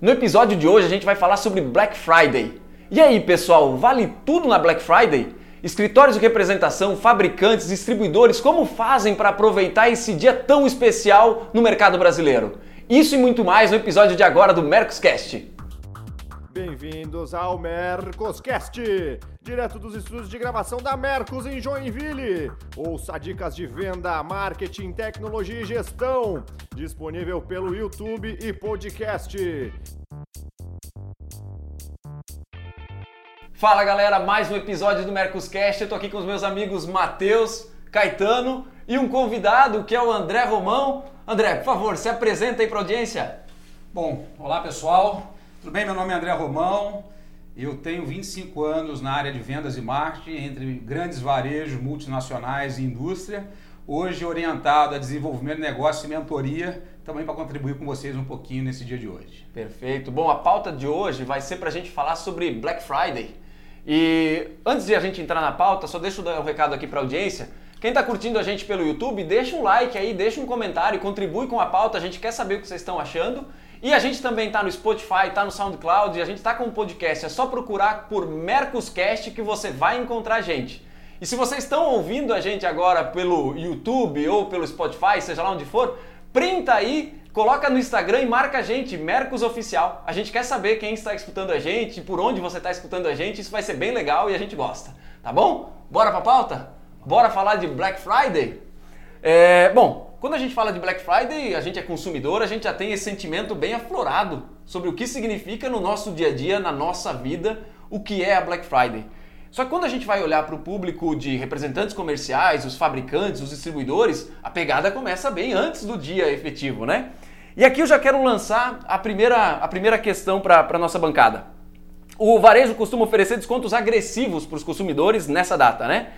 No episódio de hoje a gente vai falar sobre Black Friday. E aí, pessoal, vale tudo na Black Friday? Escritórios de representação, fabricantes, distribuidores, como fazem para aproveitar esse dia tão especial no mercado brasileiro? Isso e muito mais no episódio de agora do Mercoscast. Bem-vindos ao Mercoscast, direto dos estúdios de gravação da Mercos em Joinville. Ouça dicas de venda, marketing, tecnologia e gestão, disponível pelo YouTube e podcast. Fala galera, mais um episódio do Mercoscast. Eu tô aqui com os meus amigos Matheus, Caetano e um convidado que é o André Romão. André, por favor, se apresenta aí para audiência. Bom, olá pessoal. Tudo bem? Meu nome é André Romão. Eu tenho 25 anos na área de vendas e marketing entre grandes varejos multinacionais e indústria. Hoje orientado a desenvolvimento de negócio e mentoria, também para contribuir com vocês um pouquinho nesse dia de hoje. Perfeito. Bom, a pauta de hoje vai ser para a gente falar sobre Black Friday. E antes de a gente entrar na pauta, só dar um recado aqui para a audiência. Quem está curtindo a gente pelo YouTube, deixa um like aí, deixa um comentário, contribui com a pauta, a gente quer saber o que vocês estão achando. E a gente também está no Spotify, está no SoundCloud, e a gente está com um podcast. É só procurar por Mercoscast que você vai encontrar a gente. E se vocês estão ouvindo a gente agora pelo YouTube ou pelo Spotify, seja lá onde for, printa aí, coloca no Instagram e marca a gente, Mercos Oficial. A gente quer saber quem está escutando a gente, por onde você está escutando a gente. Isso vai ser bem legal e a gente gosta. Tá bom? Bora pra pauta? Bora falar de Black Friday? É, bom, quando a gente fala de Black Friday, a gente é consumidor, a gente já tem esse sentimento bem aflorado sobre o que significa no nosso dia a dia, na nossa vida, o que é a Black Friday. Só que quando a gente vai olhar para o público de representantes comerciais, os fabricantes, os distribuidores, a pegada começa bem antes do dia efetivo, né? E aqui eu já quero lançar a primeira, a primeira questão para a nossa bancada. O varejo costuma oferecer descontos agressivos para os consumidores nessa data, né?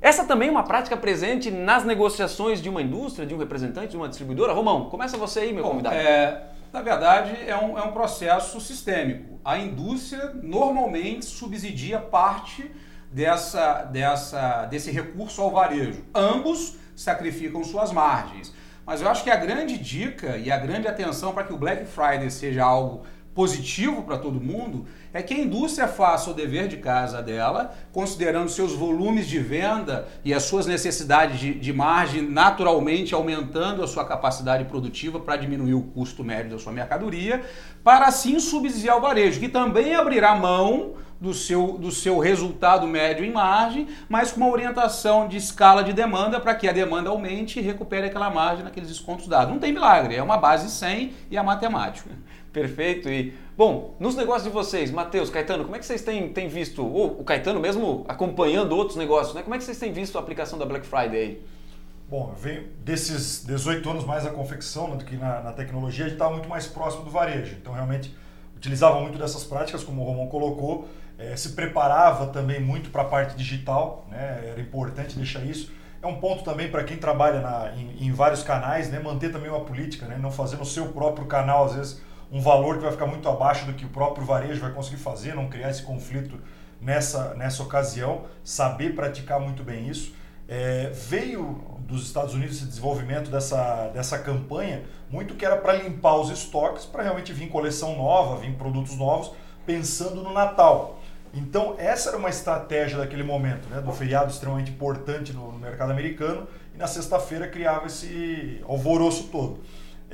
Essa também é uma prática presente nas negociações de uma indústria, de um representante, de uma distribuidora. Romão, começa você aí, meu Bom, convidado. É, na verdade, é um, é um processo sistêmico. A indústria normalmente subsidia parte dessa, dessa, desse recurso ao varejo. Ambos sacrificam suas margens. Mas eu acho que a grande dica e a grande atenção para que o Black Friday seja algo positivo para todo mundo é que a indústria faça o dever de casa dela, considerando seus volumes de venda e as suas necessidades de, de margem, naturalmente aumentando a sua capacidade produtiva para diminuir o custo médio da sua mercadoria, para assim subsidiar o varejo, que também abrirá mão do seu, do seu resultado médio em margem, mas com uma orientação de escala de demanda para que a demanda aumente e recupere aquela margem naqueles descontos dados. Não tem milagre, é uma base 100 e a matemática. Perfeito. E, bom, nos negócios de vocês, Matheus, Caetano, como é que vocês têm, têm visto, ou o Caetano mesmo acompanhando outros negócios, né? Como é que vocês têm visto a aplicação da Black Friday aí? Bom, venho desses 18 anos mais na confecção né, do que na, na tecnologia, a gente estava muito mais próximo do varejo. Então, realmente, utilizava muito dessas práticas, como o Romão colocou, é, se preparava também muito para a parte digital, né, era importante deixar isso. É um ponto também para quem trabalha na, em, em, vários canais, né, manter também uma política, né, não fazer no seu próprio canal, às vezes, um valor que vai ficar muito abaixo do que o próprio varejo vai conseguir fazer, não criar esse conflito nessa, nessa ocasião, saber praticar muito bem isso. É, veio dos Estados Unidos esse desenvolvimento dessa, dessa campanha, muito que era para limpar os estoques, para realmente vir coleção nova, vir produtos novos, pensando no Natal. Então, essa era uma estratégia daquele momento, né, do feriado extremamente importante no, no mercado americano, e na sexta-feira criava esse alvoroço todo.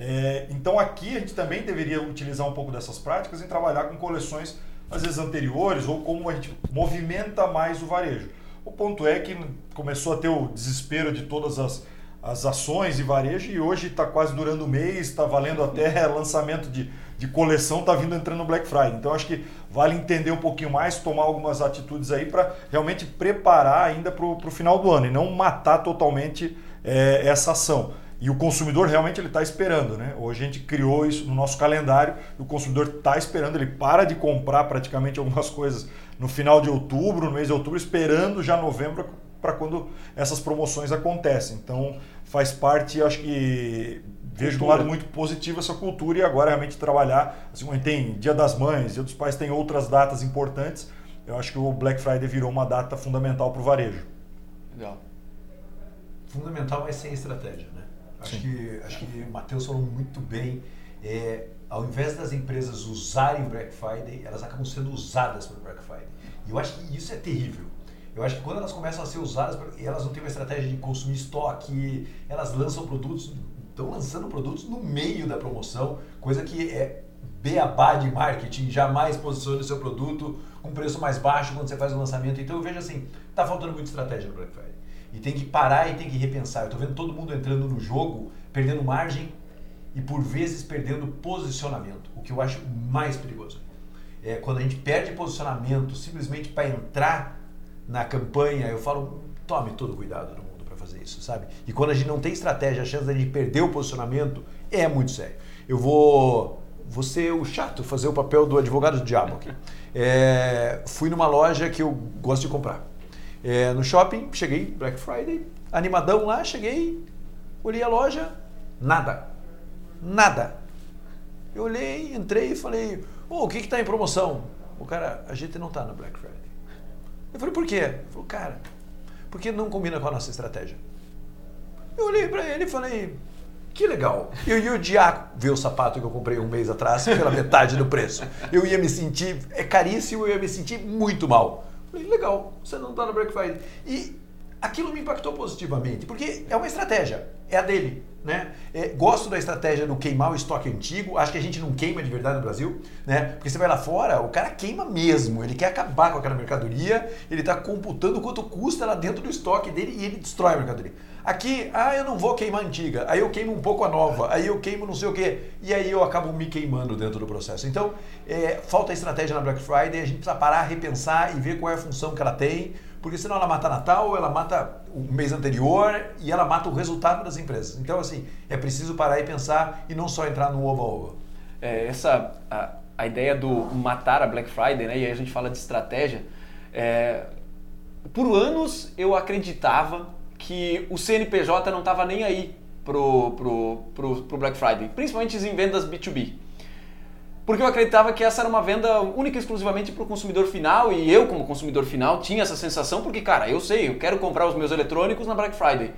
É, então aqui a gente também deveria utilizar um pouco dessas práticas em trabalhar com coleções às vezes anteriores ou como a gente movimenta mais o varejo. O ponto é que começou a ter o desespero de todas as, as ações e varejo e hoje está quase durando o mês, está valendo até lançamento de, de coleção, está vindo entrando no Black Friday. Então acho que vale entender um pouquinho mais, tomar algumas atitudes aí para realmente preparar ainda para o final do ano e não matar totalmente é, essa ação. E o consumidor realmente ele está esperando, né? Hoje a gente criou isso no nosso calendário e o consumidor está esperando, ele para de comprar praticamente algumas coisas no final de outubro, no mês de outubro, esperando já novembro para quando essas promoções acontecem. Então faz parte, acho que vejo de um lado muito positivo essa cultura e agora realmente trabalhar, assim como tem Dia das Mães, Dia dos Pais, tem outras datas importantes. Eu acho que o Black Friday virou uma data fundamental para o varejo. Legal. Fundamental, mas sem estratégia, né? Acho que, acho que o Matheus falou muito bem. É, ao invés das empresas usarem o Black Friday, elas acabam sendo usadas pelo Black Friday. E eu acho que isso é terrível. Eu acho que quando elas começam a ser usadas, elas não têm uma estratégia de consumir estoque, elas lançam produtos, estão lançando produtos no meio da promoção, coisa que é beabá de marketing, jamais posicione o seu produto com preço mais baixo quando você faz o lançamento. Então eu vejo assim, tá faltando muita estratégia no Black Friday. E tem que parar e tem que repensar. Eu estou vendo todo mundo entrando no jogo, perdendo margem e por vezes perdendo posicionamento, o que eu acho mais perigoso. É quando a gente perde posicionamento simplesmente para entrar na campanha, eu falo, tome todo o cuidado do mundo para fazer isso, sabe? E quando a gente não tem estratégia, a chance de perder o posicionamento é muito sério. Eu vou, vou ser o chato, fazer o papel do advogado do diabo aqui. É, fui numa loja que eu gosto de comprar. É, no shopping, cheguei, Black Friday, animadão lá, cheguei, olhei a loja, nada. Nada. Eu olhei, entrei e falei, oh, o que está em promoção? O cara, a gente não está no Black Friday. Eu falei, por quê? Ele falou, cara, porque não combina com a nossa estratégia. Eu olhei para ele e falei, que legal. Eu ia odiar ver o sapato que eu comprei um mês atrás pela metade do preço. Eu ia me sentir, é caríssimo, eu ia me sentir muito mal. Falei, legal, você não está no Black Friday. E aquilo me impactou positivamente, porque é uma estratégia, é a dele. Né? É, gosto da estratégia do queimar o estoque antigo. Acho que a gente não queima de verdade no Brasil, né? Porque você vai lá fora, o cara queima mesmo. Ele quer acabar com aquela mercadoria, ele está computando quanto custa lá dentro do estoque dele e ele destrói a mercadoria. Aqui, ah, eu não vou queimar a antiga, aí eu queimo um pouco a nova, aí eu queimo não sei o quê, e aí eu acabo me queimando dentro do processo. Então, é, falta estratégia na Black Friday, a gente precisa parar, repensar e ver qual é a função que ela tem porque senão ela mata Natal, ela mata o mês anterior e ela mata o resultado das empresas. Então, assim, é preciso parar e pensar e não só entrar no ovo a É, essa, a, a, ideia do matar a Black Friday, né? E aí a gente fala de estratégia. É, por anos eu acreditava que o CNPJ não estava nem aí pro, pro, pro, pro Black Friday, principalmente em vendas B2B porque eu acreditava que essa era uma venda única e exclusivamente para o consumidor final e eu, como consumidor final, tinha essa sensação porque, cara, eu sei, eu quero comprar os meus eletrônicos na Black Friday.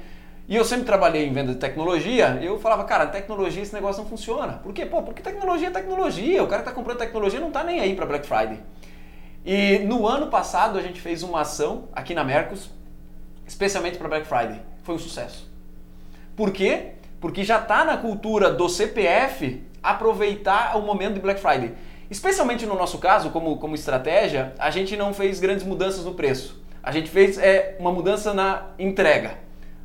E eu sempre trabalhei em venda de tecnologia eu falava, cara, tecnologia esse negócio não funciona. Por quê? Pô, porque tecnologia é tecnologia. O cara que está comprando tecnologia não está nem aí para Black Friday. E no ano passado a gente fez uma ação aqui na Mercos, especialmente para Black Friday. Foi um sucesso. Por quê? Porque já está na cultura do CPF aproveitar o momento de Black Friday. Especialmente no nosso caso, como, como estratégia, a gente não fez grandes mudanças no preço. A gente fez é, uma mudança na entrega.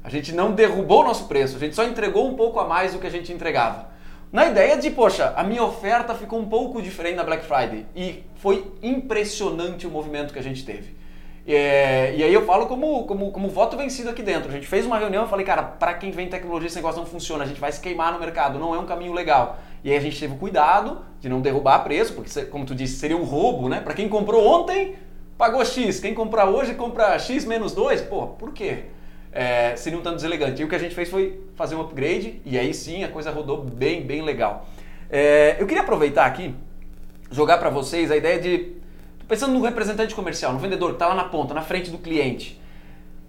A gente não derrubou o nosso preço, a gente só entregou um pouco a mais do que a gente entregava. Na ideia de, poxa, a minha oferta ficou um pouco diferente na Black Friday. E foi impressionante o movimento que a gente teve. É, e aí eu falo como, como, como voto vencido aqui dentro. A gente fez uma reunião e falei, cara, para quem vem tecnologia esse negócio não funciona, a gente vai se queimar no mercado, não é um caminho legal. E aí a gente teve cuidado de não derrubar preço, porque, como tu disse, seria um roubo, né? Para quem comprou ontem, pagou X. Quem comprar hoje, compra X menos 2. Pô, por quê? É, seria um tanto deselegante. E o que a gente fez foi fazer um upgrade, e aí sim a coisa rodou bem, bem legal. É, eu queria aproveitar aqui, jogar para vocês a ideia de. Pensando no representante comercial, no vendedor que está lá na ponta, na frente do cliente.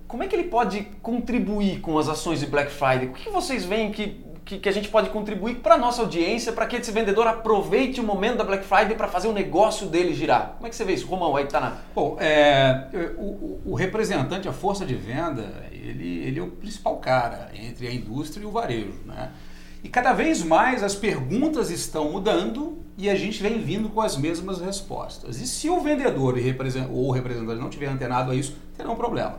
Como é que ele pode contribuir com as ações de Black Friday? O que vocês veem que que, que a gente pode contribuir para a nossa audiência, para que esse vendedor aproveite o momento da Black Friday para fazer o negócio dele girar? Como é que você vê isso, Romão, aí tá na... Bom, é, o, o, representante, a força de venda, ele, ele é o principal cara entre a indústria e o varejo, né? E cada vez mais as perguntas estão mudando e a gente vem vindo com as mesmas respostas. E se o vendedor ou o representante não tiver antenado a isso, terá um problema.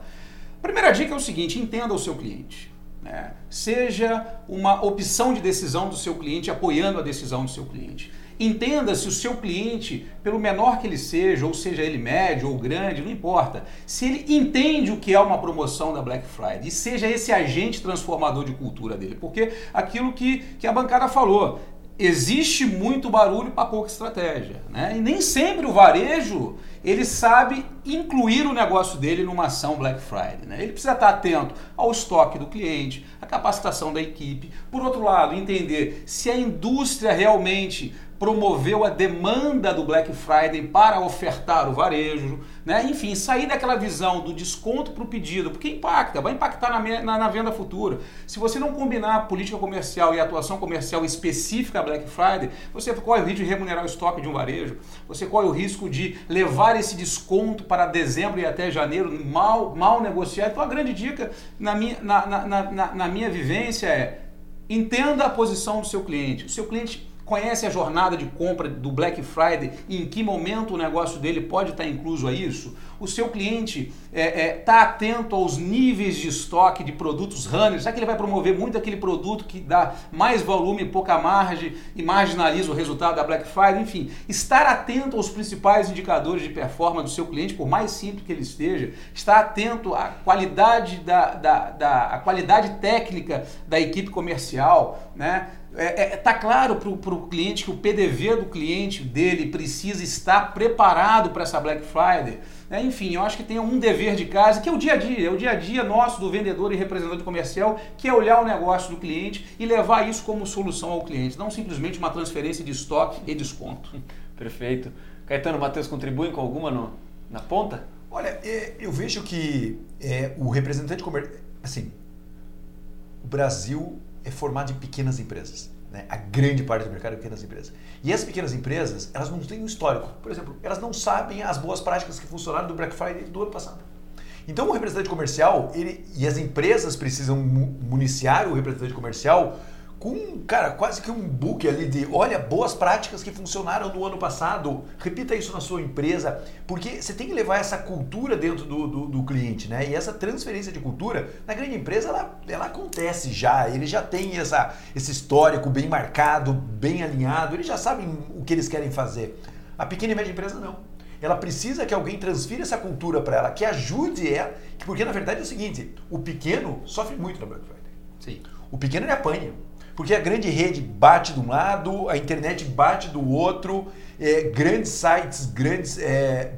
Primeira dica é o seguinte: entenda o seu cliente. Né? Seja uma opção de decisão do seu cliente, apoiando a decisão do seu cliente. Entenda se o seu cliente, pelo menor que ele seja, ou seja ele médio ou grande, não importa, se ele entende o que é uma promoção da Black Friday e seja esse agente transformador de cultura dele. Porque aquilo que, que a bancada falou, existe muito barulho para pouca estratégia. Né? E nem sempre o varejo ele sabe incluir o negócio dele numa ação Black Friday. Né? Ele precisa estar atento ao estoque do cliente, à capacitação da equipe. Por outro lado, entender se a indústria realmente promoveu a demanda do Black Friday para ofertar o varejo, né? enfim, sair daquela visão do desconto para o pedido, porque impacta, vai impactar na, na, na, venda futura. Se você não combinar a política comercial e a atuação comercial específica Black Friday, você corre o risco de remunerar o estoque de um varejo, você corre o risco de levar esse desconto para dezembro e até janeiro mal, mal negociado. Então a grande dica na minha, na, na, na, na minha vivência é entenda a posição do seu cliente. O seu cliente conhece a jornada de compra do Black Friday e em que momento o negócio dele pode estar incluso a isso? O seu cliente está é, é, tá atento aos níveis de estoque de produtos runners? Será que ele vai promover muito aquele produto que dá mais volume, pouca margem e marginaliza o resultado da Black Friday? Enfim, estar atento aos principais indicadores de performance do seu cliente, por mais simples que ele esteja, estar atento à qualidade da, da, da qualidade técnica da equipe comercial, né? É, é, tá claro para o cliente que o PDV do cliente dele precisa estar preparado para essa Black Friday. É, enfim, eu acho que tem um dever de casa que é o dia a dia, é o dia a dia nosso do vendedor e representante comercial, que é olhar o negócio do cliente e levar isso como solução ao cliente, não simplesmente uma transferência de estoque e desconto. Perfeito. Caetano, Matheus, contribuem com alguma no, na ponta? Olha, é, eu vejo que é, o representante comercial, assim, o Brasil é formado de pequenas empresas. Né? A grande parte do mercado é pequenas empresas. E essas pequenas empresas, elas não têm um histórico. Por exemplo, elas não sabem as boas práticas que funcionaram do Black Friday do ano passado. Então, o representante comercial ele, e as empresas precisam municiar o representante comercial com, cara, quase que um book ali de, olha, boas práticas que funcionaram no ano passado, repita isso na sua empresa, porque você tem que levar essa cultura dentro do, do, do cliente, né? E essa transferência de cultura, na grande empresa, ela, ela acontece já, eles já têm essa, esse histórico bem marcado, bem alinhado, eles já sabem o que eles querem fazer. A pequena e média empresa não. Ela precisa que alguém transfira essa cultura para ela, que ajude ela, porque na verdade é o seguinte, o pequeno sofre muito na Black Friday. Sim. O pequeno ele apanha. Porque a grande rede bate de um lado, a internet bate do outro, é, grandes sites, grandes é,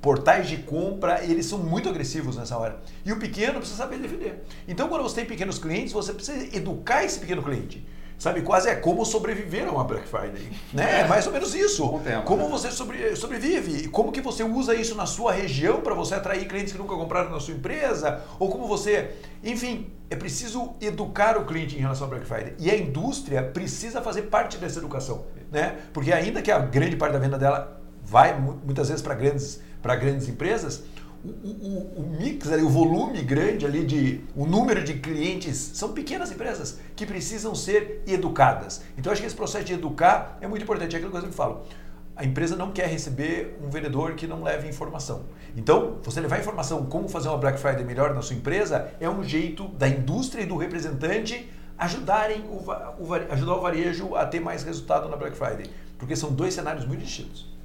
portais de compra, eles são muito agressivos nessa hora. E o pequeno precisa saber defender. Então, quando você tem pequenos clientes, você precisa educar esse pequeno cliente. Sabe, quase é como sobreviver a uma Black Friday. Né? É mais ou menos isso. Tema, como né? você sobre, sobrevive e como que você usa isso na sua região para você atrair clientes que nunca compraram na sua empresa, ou como você... Enfim, é preciso educar o cliente em relação à Black Friday. E a indústria precisa fazer parte dessa educação. Né? Porque ainda que a grande parte da venda dela vai muitas vezes para grandes, grandes empresas, o, o, mix ali, o volume grande ali de o número de clientes são pequenas empresas que precisam ser educadas. Então acho que esse processo de educar é muito importante. É aquilo que eu sempre falo. A empresa não quer receber um vendedor que não leve informação. Então, você levar informação como fazer uma Black Friday melhor na sua empresa é um jeito da indústria e do representante ajudarem o, o ajudar o varejo a ter mais resultado na Black Friday, porque são dois cenários muito distintos.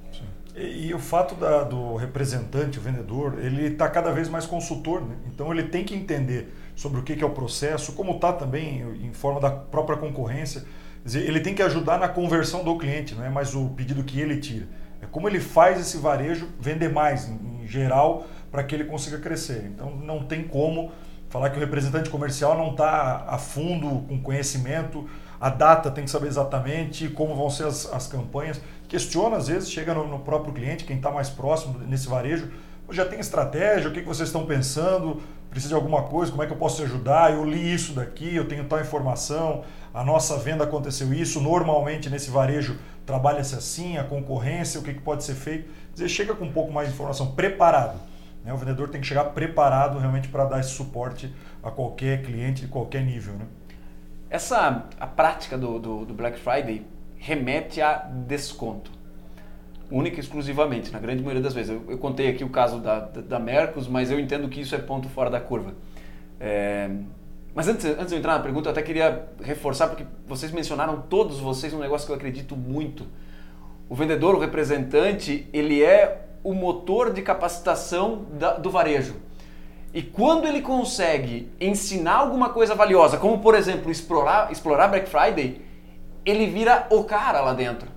E, e, o fato da, do representante, o vendedor, ele está cada vez mais consultor, né? então ele tem que entender sobre o que, que é o processo, como está também em forma da própria concorrência. Dizer, ele tem que ajudar na conversão do cliente, não é mais o pedido que ele tira. É como ele faz esse varejo vender mais, em, em geral, para que ele consiga crescer. Então não tem como falar que o representante comercial não está a fundo com conhecimento, a data tem que saber exatamente como vão ser as, as campanhas questiona às vezes, chega no, no próprio cliente, quem está mais próximo nesse varejo, já tem estratégia, o que, que vocês estão pensando, precisa de alguma coisa, como é que eu posso te ajudar, eu li isso daqui, eu tenho tal informação, a nossa venda aconteceu isso, normalmente nesse varejo trabalha-se assim, a concorrência, o que, que pode ser feito. Dizer, chega com um pouco mais de informação, preparado. Né? O vendedor tem que chegar preparado realmente para dar esse suporte a qualquer cliente de qualquer nível. Né? Essa a prática do, do, do Black Friday remete a desconto. Única e exclusivamente, na grande maioria das vezes. Eu, eu contei aqui o caso da, da, da, Mercos, mas eu entendo que isso é ponto fora da curva. É... Mas antes, antes de eu entrar na pergunta, eu até queria reforçar, porque vocês mencionaram todos vocês um negócio que eu acredito muito. O vendedor, o representante, ele é o motor de capacitação da, do varejo. E quando ele consegue ensinar alguma coisa valiosa, como por exemplo explorar, explorar Black Friday, ele vira o cara lá dentro.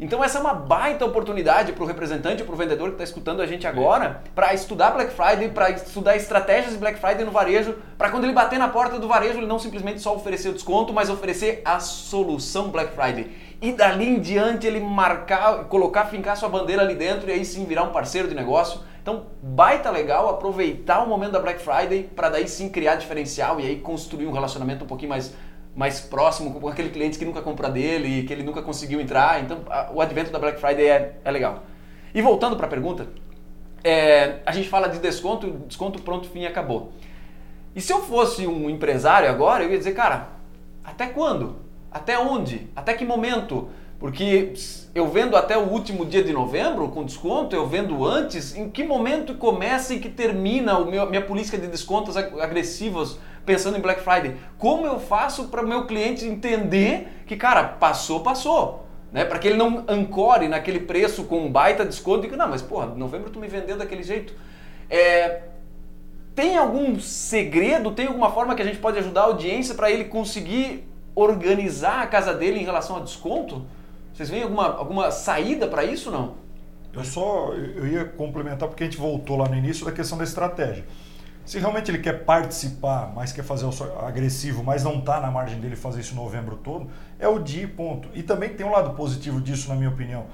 Então essa é uma baita oportunidade para o representante, para o vendedor que está escutando a gente agora, para estudar Black Friday, para estudar estratégias de Black Friday no varejo, para quando ele bater na porta do varejo ele não simplesmente só oferecer o desconto, mas oferecer a solução Black Friday. e dali em diante ele marcar, colocar, fincar sua bandeira ali dentro e aí sim virar um parceiro de negócio. Então, baita legal aproveitar o momento da Black Friday para daí sim criar diferencial e aí construir um relacionamento um pouquinho mais, mais próximo com aquele cliente que nunca compra dele e que ele nunca conseguiu entrar. Então, a, o advento da Black Friday é, é legal. E voltando para a pergunta, é, a gente fala de desconto, desconto pronto, fim, acabou. E se eu fosse um empresário agora, eu ia dizer, cara, até quando? Até onde? Até que momento? Porque eu vendo até o último dia de novembro com desconto, eu vendo antes, em que momento começa e que termina a minha política de descontos agressivos pensando em Black Friday? Como eu faço para o meu cliente entender que, cara, passou, passou? Né? Para que ele não ancore naquele preço com um baita desconto e que, não, mas porra, novembro tu me vendeu daquele jeito. É, tem algum segredo, tem alguma forma que a gente pode ajudar a audiência para ele conseguir organizar a casa dele em relação a desconto? Vocês veem alguma, alguma saída para isso não? Eu só eu ia complementar porque a gente voltou lá no início da questão da estratégia. Se realmente ele quer participar, mas quer fazer o agressivo, mas não está na margem dele fazer isso novembro todo, é o dia ponto. E também tem um lado positivo disso, na minha opinião.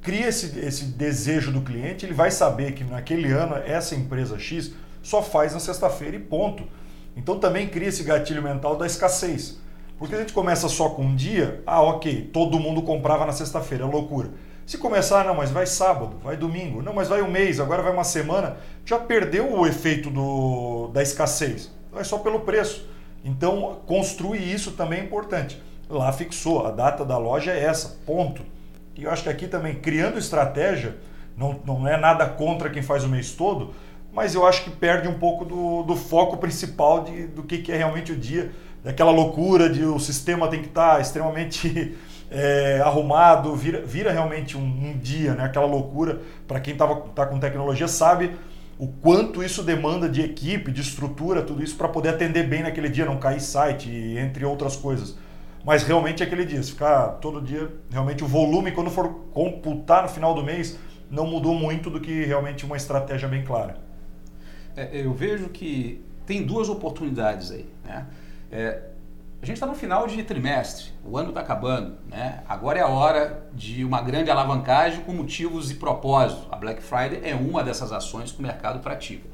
Cria esse, esse desejo do cliente, ele vai saber que naquele ano essa empresa X só faz na sexta-feira e ponto. Então também cria esse gatilho mental da escassez. Porque a gente começa só com um dia, ah, ok, todo mundo comprava na sexta-feira, é loucura. Se começar, não, mas vai sábado, vai domingo, não, mas vai um mês, agora vai uma semana, já perdeu o efeito do, da escassez. Então é só pelo preço. Então, construir isso também é importante. Lá fixou, a data da loja é essa, ponto. E eu acho que aqui também, criando estratégia, não, não é nada contra quem faz o mês todo, mas eu acho que perde um pouco do, do foco principal de, do que, que é realmente o dia daquela loucura de o sistema tem que estar tá extremamente é, arrumado, vira, vira realmente um, um, dia, né? aquela loucura. Para quem está com tecnologia sabe o quanto isso demanda de equipe, de estrutura, tudo isso para poder atender bem naquele dia, não cair site, entre outras coisas. Mas realmente é aquele dia, se ficar todo dia, realmente o volume, quando for computar no final do mês, não mudou muito do que realmente uma estratégia bem clara. É, eu vejo que tem duas oportunidades aí. Né? É, a gente está no final de trimestre, o ano está acabando, né? Agora é a hora de uma grande alavancagem com motivos e propósito. A Black Friday é uma dessas ações que o mercado pratica.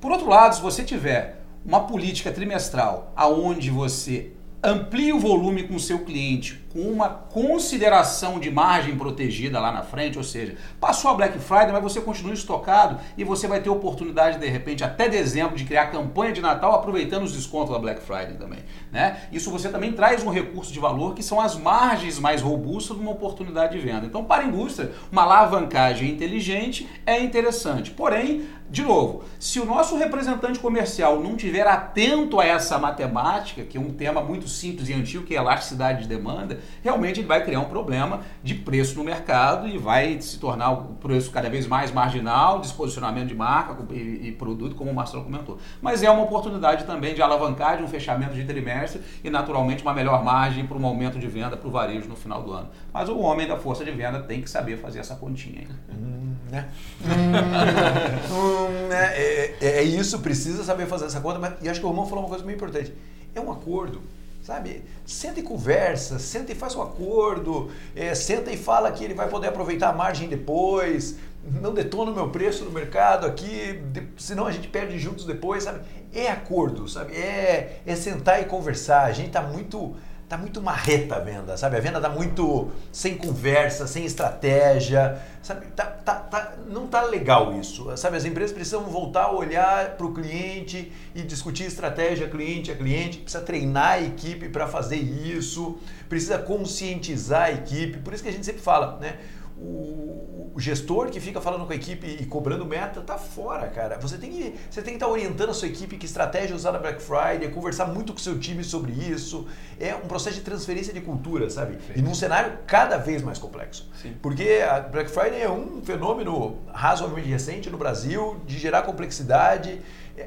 Por outro lado, se você tiver uma política trimestral aonde você amplie o volume com o seu cliente com uma consideração de margem protegida lá na frente, ou seja, passou a Black Friday, mas você continua estocado e você vai ter oportunidade de repente até dezembro de criar campanha de Natal aproveitando os descontos da Black Friday também, né? Isso você também traz um recurso de valor que são as margens mais robustas de uma oportunidade de venda. Então, para a indústria, uma alavancagem inteligente é interessante. Porém, de novo, se o nosso representante comercial não tiver atento a essa matemática, que é um tema muito simples e antigo, que é elasticidade de demanda, realmente ele vai criar um problema de preço no mercado e vai se tornar o preço cada vez mais marginal, desposicionamento de marca e, e produto, como o Marcelo comentou. Mas é uma oportunidade também de alavancar de um fechamento de trimestre e, naturalmente, uma melhor margem para um aumento de venda para o varejo no final do ano. Mas o homem da força de venda tem que saber fazer essa continha. Hum, né? hum, né? É, é, é, isso, precisa saber fazer essa conta, mas e acho que o Romão falou uma coisa muito importante. É um acordo. Sabe? Senta e conversa, senta e faz um acordo, é, senta e fala que ele vai poder aproveitar a margem depois, não detona o meu preço no mercado aqui, senão a gente perde juntos depois, sabe? É acordo, sabe? É, é sentar e conversar. A gente está muito tá muito marreta a venda, sabe? A venda tá muito sem conversa, sem estratégia, sabe? Tá, tá, tá, não tá legal isso, sabe? As empresas precisam voltar a olhar para o cliente e discutir estratégia cliente a cliente, precisa treinar a equipe para fazer isso, precisa conscientizar a equipe, por isso que a gente sempre fala, né? O, o, gestor que fica falando com a equipe e cobrando meta tá fora, cara. Você tem que você tem que estar tá orientando a sua equipe que estratégia usar na Black Friday, conversar muito com o seu time sobre isso. É um processo de transferência de cultura, sabe? Sim. E num cenário cada vez mais complexo. Sim. Porque a Black Friday é um fenômeno razoavelmente recente no Brasil de gerar complexidade.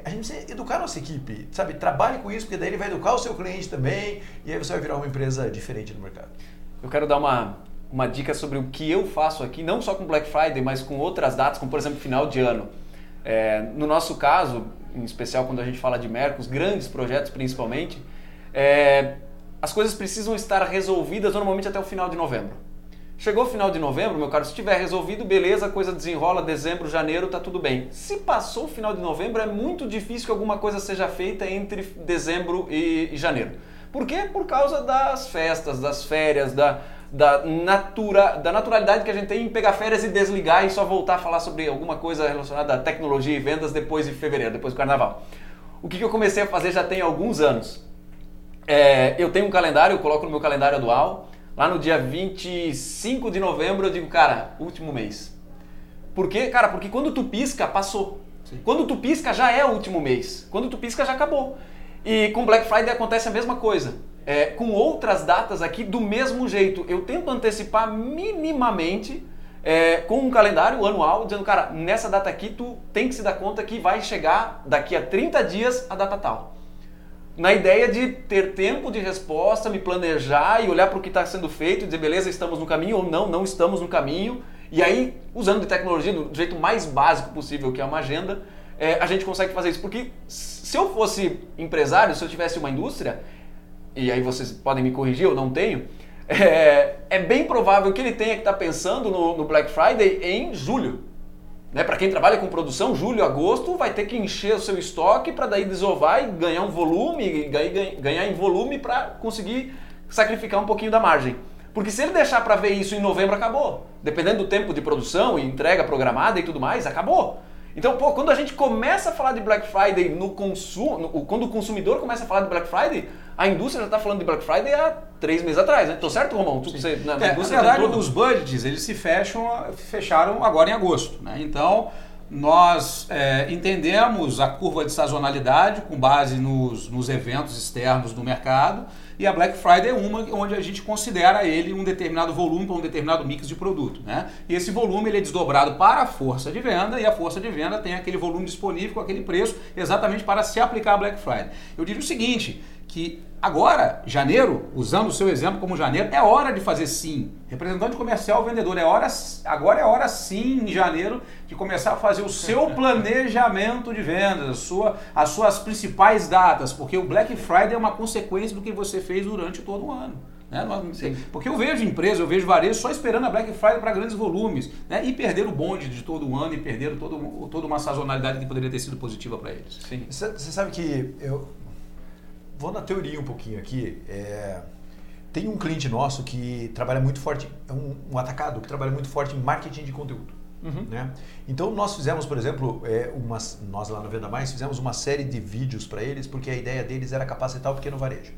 A gente precisa educar a nossa equipe, sabe? Trabalhe com isso, porque daí ele vai educar o seu cliente também e aí você vai virar uma empresa diferente no mercado. Eu quero dar uma uma dica sobre o que eu faço aqui, não só com Black Friday, mas com outras datas, como por exemplo final de ano. É, no nosso caso, em especial quando a gente fala de Mercos, grandes projetos principalmente, é, as coisas precisam estar resolvidas normalmente até o final de novembro. Chegou o final de novembro, meu caro, se tiver resolvido, beleza, a coisa desenrola, dezembro, janeiro, tá tudo bem. Se passou o final de novembro, é muito difícil que alguma coisa seja feita entre dezembro e, e janeiro. Por quê? Por causa das festas, das férias, da, da, natura, da naturalidade que a gente tem em pegar férias e desligar e só voltar a falar sobre alguma coisa relacionada à tecnologia e vendas depois de fevereiro, depois do carnaval. O que, que eu comecei a fazer já tem alguns anos. É, eu tenho um calendário, eu coloco no meu calendário anual Lá no dia 25 de novembro eu digo, cara, último mês. Por quê? Cara, porque quando tu pisca, passou. Sim. Quando tu pisca, já é o último mês. Quando tu pisca, já acabou. E com Black Friday acontece a mesma coisa. É, com outras datas aqui, do mesmo jeito. Eu tento antecipar minimamente é, com um calendário anual, dizendo, cara, nessa data aqui tu tem que se dar conta que vai chegar daqui a 30 dias a data tal na ideia de ter tempo de resposta, me planejar e olhar para o que está sendo feito e dizer, beleza, estamos no caminho ou não, não estamos no caminho. E aí, usando de tecnologia do jeito mais básico possível, que é uma agenda, é, a gente consegue fazer isso. Porque se eu fosse empresário, se eu tivesse uma indústria, e aí vocês podem me corrigir, eu não tenho, é, é bem provável que ele tenha que estar tá pensando no, no Black Friday em julho. Né, para quem trabalha com produção, julho, agosto, vai ter que encher o seu estoque para daí desovar e ganhar um volume, ganhar em volume para conseguir sacrificar um pouquinho da margem. Porque se ele deixar para ver isso em novembro, acabou. Dependendo do tempo de produção e entrega programada e tudo mais, acabou. Então, pô, quando a gente começa a falar de Black Friday no consumo, quando o consumidor começa a falar de Black Friday, a indústria já está falando de Black Friday há três meses atrás, né? Tô certo, Romão? Tu, você, na, é, na verdade, os budgets, eles se fecham, fecharam agora em agosto, né? Então, nós é, entendemos a curva de sazonalidade com base nos, nos eventos externos do mercado e a Black Friday é uma onde a gente considera ele um determinado volume para um determinado mix de produto. Né? E esse volume ele é desdobrado para a força de venda e a força de venda tem aquele volume disponível com aquele preço exatamente para se aplicar a Black Friday. Eu diria o seguinte, que agora, janeiro, usando o seu exemplo como janeiro, é hora de fazer sim. Representante comercial, vendedor, é hora, agora é hora sim, em janeiro, de começar a fazer o seu planejamento de vendas, a sua, as suas principais datas, porque o Black Friday é uma consequência do que você fez durante todo o ano. Né? Porque eu vejo empresa, eu vejo varejo só esperando a Black Friday para grandes volumes né? e perder o bonde de todo o ano e perder todo, toda uma sazonalidade que poderia ter sido positiva para eles. Você sabe que eu, vou na teoria um pouquinho aqui. É, tem um cliente nosso que trabalha muito forte, é um, um, atacado que trabalha muito forte em marketing de conteúdo. Uhum. Né? Então nós fizemos, por exemplo, é, umas, nós lá no Venda Mais fizemos uma série de vídeos para eles, porque a ideia deles era capacitar o pequeno varejo.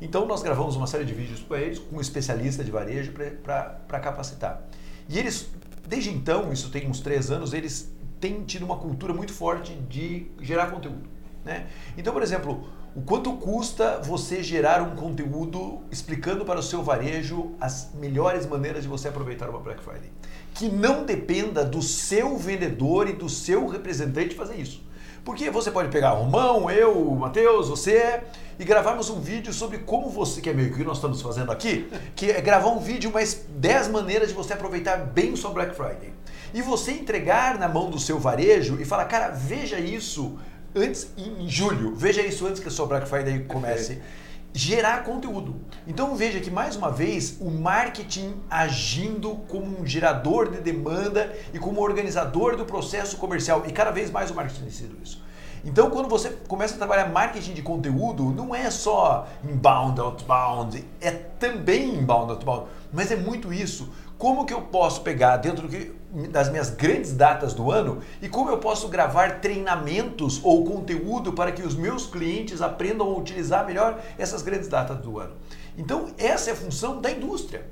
Então nós gravamos uma série de vídeos para eles com um especialista de varejo para capacitar. E eles, desde então, isso tem uns três anos, eles têm tido uma cultura muito forte de gerar conteúdo. Né? Então, por exemplo, o quanto custa você gerar um conteúdo explicando para o seu varejo as melhores maneiras de você aproveitar uma Black Friday? Que não dependa do seu vendedor e do seu representante fazer isso. Porque você pode pegar Romão, eu, Matheus, você e gravarmos um vídeo sobre como você, que é meio que nós estamos fazendo aqui, que é gravar um vídeo, mas 10 maneiras de você aproveitar bem seu Black Friday. E você entregar na mão do seu varejo e falar, cara, veja isso, antes, em julho, veja isso antes que a sua Black Friday comece. Gerar conteúdo. Então veja que mais uma vez o marketing agindo como um gerador de demanda e como organizador do processo comercial. E cada vez mais o marketing tem sido isso. Então, quando você começa a trabalhar marketing de conteúdo, não é só inbound, outbound, é também inbound, outbound, mas é muito isso. Como que eu posso pegar dentro que, das minhas grandes datas do ano e como eu posso gravar treinamentos ou conteúdo para que os meus clientes aprendam a utilizar melhor essas grandes datas do ano? Então, essa é a função da indústria.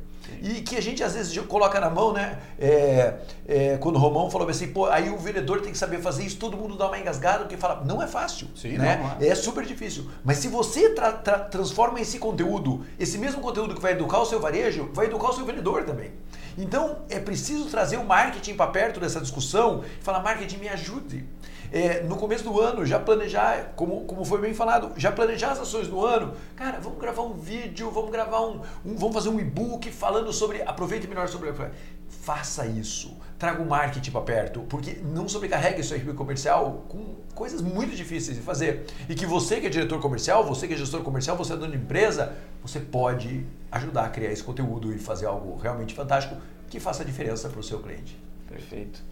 E que a gente às vezes coloca na mão, né? É, é, quando o Romão falou assim, pô, aí o vendedor tem que saber fazer isso, todo mundo dá uma engasgada, porque fala, não é fácil. Sim, né? É. é super difícil. Mas se você tra tra transforma esse conteúdo, esse mesmo conteúdo que vai educar o seu varejo, vai educar o seu vendedor também. Então é preciso trazer o marketing para perto dessa discussão e falar, marketing, me ajude é, no começo do ano, já planejar, como, como foi bem falado, já planejar as ações do ano. Cara, vamos gravar um vídeo, vamos gravar um, um vamos fazer um e-book falando sobre, aproveite melhor sobre Faça isso. traga o marketing para perto, porque não sobrecarregue sua equipe comercial com coisas muito difíceis de fazer. E que você que é diretor comercial, você que é gestor comercial, você é dono de empresa, você pode ajudar a criar esse conteúdo e fazer algo realmente fantástico que faça diferença para o seu cliente. Perfeito.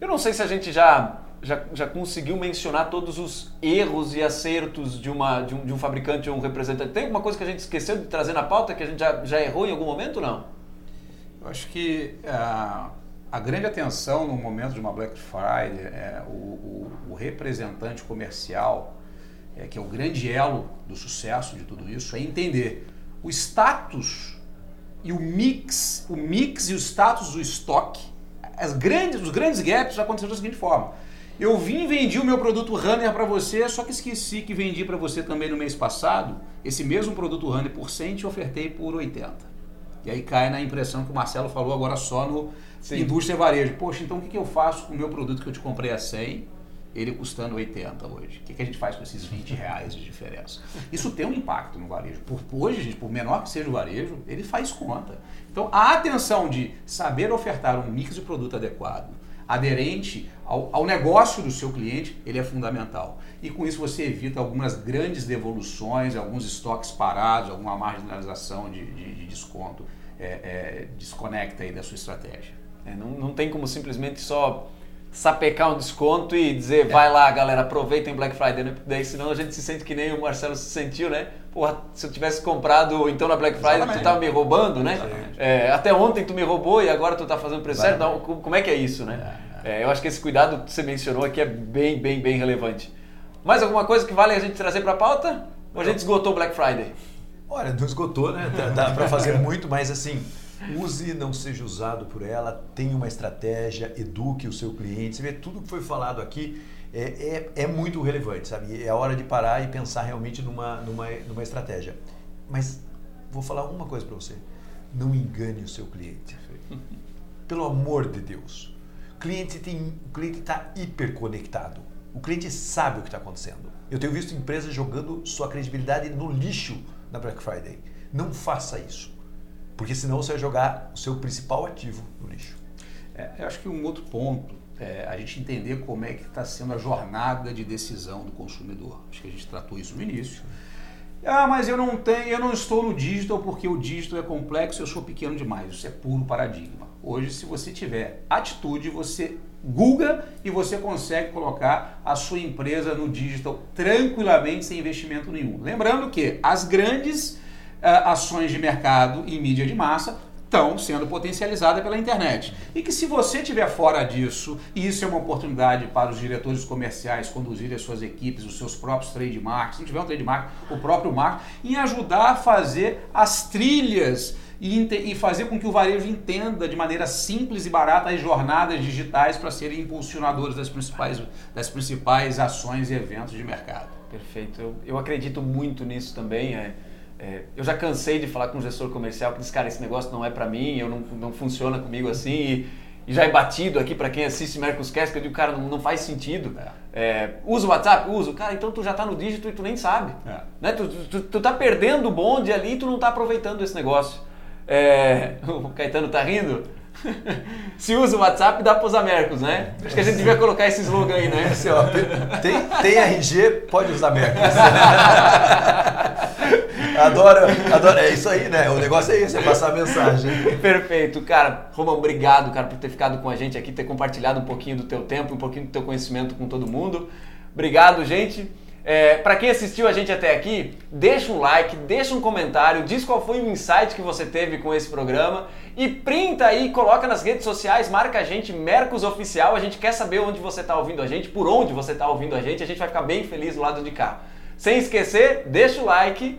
Eu não sei se a gente já, já, já conseguiu mencionar todos os erros e acertos de, uma, de, um, de um fabricante ou um representante. Tem alguma coisa que a gente esqueceu de trazer na pauta que a gente já, já errou em algum momento não? Eu acho que a, a grande atenção no momento de uma Black Friday é o, o, o representante comercial, é, que é o grande elo do sucesso de tudo isso, é entender o status e o mix, o mix e o status do estoque, as grandes, os grandes gaps aconteceram da seguinte forma. Eu vim e vendi o meu produto Runner para você, só que esqueci que vendi para você também no mês passado esse mesmo produto Runner por 100 e ofertei por 80. E aí cai na impressão que o Marcelo falou agora só no Sim. indústria varejo. Poxa, então o que eu faço com o meu produto que eu te comprei a 100, ele custando 80 hoje? O que a gente faz com esses 20 reais de diferença? Isso tem um impacto no varejo. Por, hoje, gente, por menor que seja o varejo, ele faz conta. Então a atenção de saber ofertar um mix de produto adequado, aderente ao, ao, negócio do seu cliente, ele é fundamental. E com isso você evita algumas grandes devoluções, alguns estoques parados, alguma marginalização de, de, de desconto, é, é, desconecta aí da sua estratégia. É, não, não tem como simplesmente só sapecar um desconto e dizer, vai lá galera, aproveitem Black Friday, né? Daí senão a gente se sente que nem o Marcelo se sentiu, né? Porra, se eu tivesse comprado então na Black Friday, Exatamente. tu tava me roubando, né? É, até ontem tu me roubou e agora tu tá fazendo preço certo. Então, como é que é isso, né? É, eu acho que esse cuidado que você mencionou aqui é bem, bem, bem relevante. Mais alguma coisa que vale a gente trazer para a pauta? Ou a gente esgotou o Black Friday? Olha, não esgotou, né? Dá, dá para fazer muito, mas assim, use, não seja usado por ela, tenha uma estratégia, eduque o seu cliente. Você vê tudo que foi falado aqui é, é, é muito relevante, sabe? É hora de parar e pensar realmente numa, numa, numa estratégia. Mas vou falar uma coisa para você: não engane o seu cliente. Pelo amor de Deus o cliente está hiperconectado. O cliente sabe o que está acontecendo. Eu tenho visto empresas jogando sua credibilidade no lixo na Black Friday. Não faça isso, porque senão você vai jogar o seu principal ativo no lixo. É, eu acho que um outro ponto é a gente entender como é que está sendo a jornada de decisão do consumidor. Acho que a gente tratou isso no início. Ah, mas eu não tenho, eu não estou no digital porque o digital é complexo, eu sou pequeno demais. Isso é puro paradigma. Hoje, se você tiver atitude, você google e você consegue colocar a sua empresa no digital tranquilamente sem investimento nenhum. Lembrando que as grandes ações de mercado e mídia de massa estão sendo potencializadas pela internet. E que se você estiver fora disso, e isso é uma oportunidade para os diretores comerciais conduzirem as suas equipes, os seus próprios trademarks, se não tiver um trademark, o próprio marco, em ajudar a fazer as trilhas e, e fazer com que o varejo entenda de maneira simples e barata as jornadas digitais para serem impulsionadores das principais, das principais ações e eventos de mercado. Perfeito. Eu, eu acredito muito nisso também. É, é, eu já cansei de falar com o gestor comercial que diz, cara, esse negócio não é para mim, eu não, não funciona comigo assim. E, e já é batido aqui para quem assiste Mercoscast, que eu digo, cara, não, não faz sentido. É. É, usa o WhatsApp? Usa. Cara, então tu já está no dígito e tu nem sabe. É. Né? Tu, tu, tu, tá perdendo o bonde ali e tu não está aproveitando esse negócio. É, o Caetano tá rindo? Se usa o WhatsApp, dá para os Mercos, né? Acho que a gente devia colocar esse slogan aí, né? Assim, ó, tem, tem RG, pode usar Mercos. adoro, adoro. É isso aí, né? O negócio é isso, é passar a mensagem. Perfeito. Cara, Romão, obrigado, cara, por ter ficado com a gente aqui, ter compartilhado um pouquinho do teu tempo, um pouquinho do teu conhecimento com todo mundo. Obrigado, gente. É, para quem assistiu a gente até aqui, deixa um like, deixa um comentário, diz qual foi o insight que você teve com esse programa e printa aí, coloca nas redes sociais, marca a gente, Mercos Oficial, a gente quer saber onde você está ouvindo a gente, por onde você está ouvindo a gente, a gente vai ficar bem feliz do lado de cá. Sem esquecer, deixa o like